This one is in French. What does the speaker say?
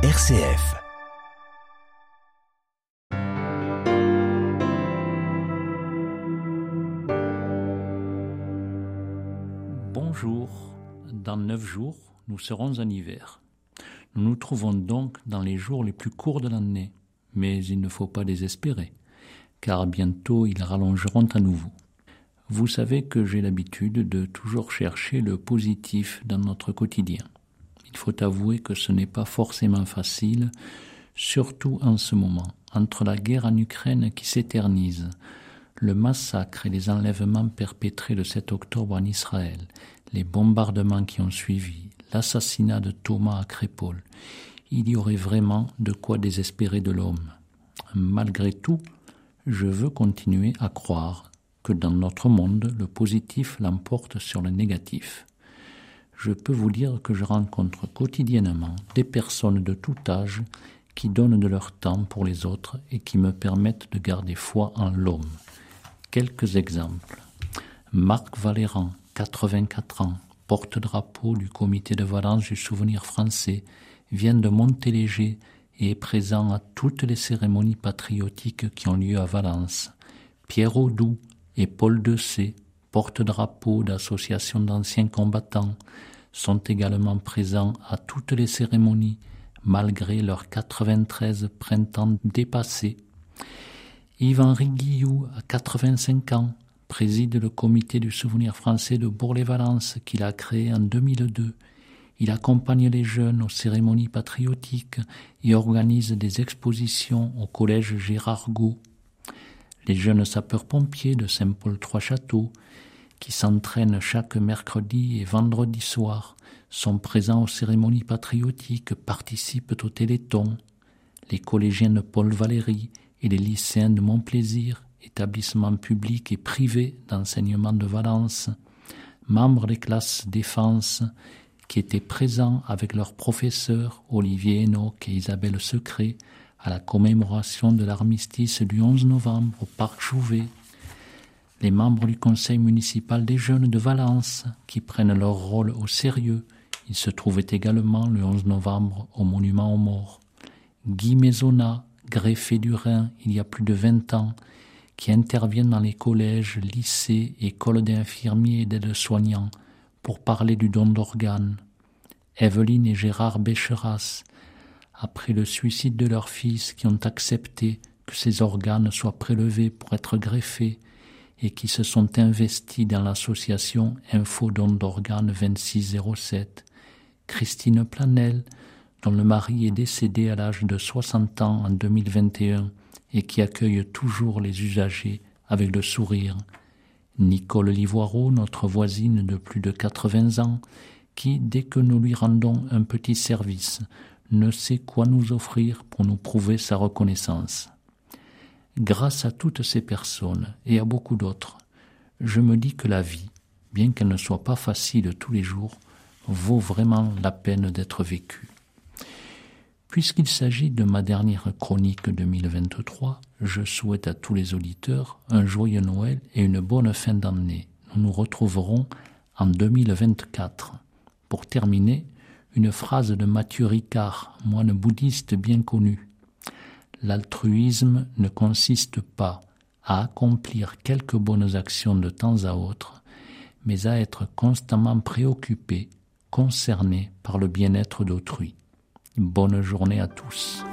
RCF. Bonjour, dans neuf jours, nous serons en hiver. Nous nous trouvons donc dans les jours les plus courts de l'année, mais il ne faut pas désespérer, car bientôt ils rallongeront à nouveau. Vous savez que j'ai l'habitude de toujours chercher le positif dans notre quotidien. Il faut avouer que ce n'est pas forcément facile, surtout en ce moment, entre la guerre en Ukraine qui s'éternise, le massacre et les enlèvements perpétrés le 7 octobre en Israël, les bombardements qui ont suivi, l'assassinat de Thomas à Crépole, il y aurait vraiment de quoi désespérer de l'homme. Malgré tout, je veux continuer à croire que dans notre monde, le positif l'emporte sur le négatif. Je peux vous dire que je rencontre quotidiennement des personnes de tout âge qui donnent de leur temps pour les autres et qui me permettent de garder foi en l'homme. Quelques exemples. Marc Valéran, 84 ans, porte-drapeau du comité de Valence du souvenir français, vient de Montéléger et est présent à toutes les cérémonies patriotiques qui ont lieu à Valence. Pierre Audoux et Paul Dessay, porte-drapeau d'associations d'anciens combattants, sont également présents à toutes les cérémonies, malgré leurs 93 printemps dépassés. Yves-Henri Guillou, à 85 ans, préside le comité du souvenir français de Bourg-les-Valence qu'il a créé en 2002. Il accompagne les jeunes aux cérémonies patriotiques et organise des expositions au collège Gérard Gau les jeunes sapeurs-pompiers de Saint-Paul-Trois-Châteaux, qui s'entraînent chaque mercredi et vendredi soir, sont présents aux cérémonies patriotiques, participent au Téléthon. Les collégiens de Paul Valéry et les lycéens de Montplaisir, établissement public et privé d'enseignement de Valence, membres des classes défense, qui étaient présents avec leurs professeurs Olivier Enoch et Isabelle Secret à la commémoration de l'armistice du 11 novembre au parc Jouvet, les membres du conseil municipal des jeunes de Valence qui prennent leur rôle au sérieux. Ils se trouvaient également le 11 novembre au monument aux morts. Guy Maisonnat, greffé du Rhin il y a plus de 20 ans, qui interviennent dans les collèges, lycées, écoles d'infirmiers et d'aides-soignants pour parler du don d'organes. Evelyne et Gérard Bécheras, après le suicide de leur fils, qui ont accepté que ces organes soient prélevés pour être greffés et qui se sont investis dans l'association Info Don d'organes 2607. Christine Planel, dont le mari est décédé à l'âge de 60 ans en 2021 et qui accueille toujours les usagers avec le sourire. Nicole Livoireau, notre voisine de plus de 80 ans, qui, dès que nous lui rendons un petit service, ne sait quoi nous offrir pour nous prouver sa reconnaissance. Grâce à toutes ces personnes et à beaucoup d'autres, je me dis que la vie, bien qu'elle ne soit pas facile tous les jours, vaut vraiment la peine d'être vécue. Puisqu'il s'agit de ma dernière chronique 2023, je souhaite à tous les auditeurs un joyeux Noël et une bonne fin d'année. Nous nous retrouverons en 2024. Pour terminer, une phrase de Mathieu Ricard, moine bouddhiste bien connu. L'altruisme ne consiste pas à accomplir quelques bonnes actions de temps à autre, mais à être constamment préoccupé, concerné par le bien-être d'autrui. Bonne journée à tous.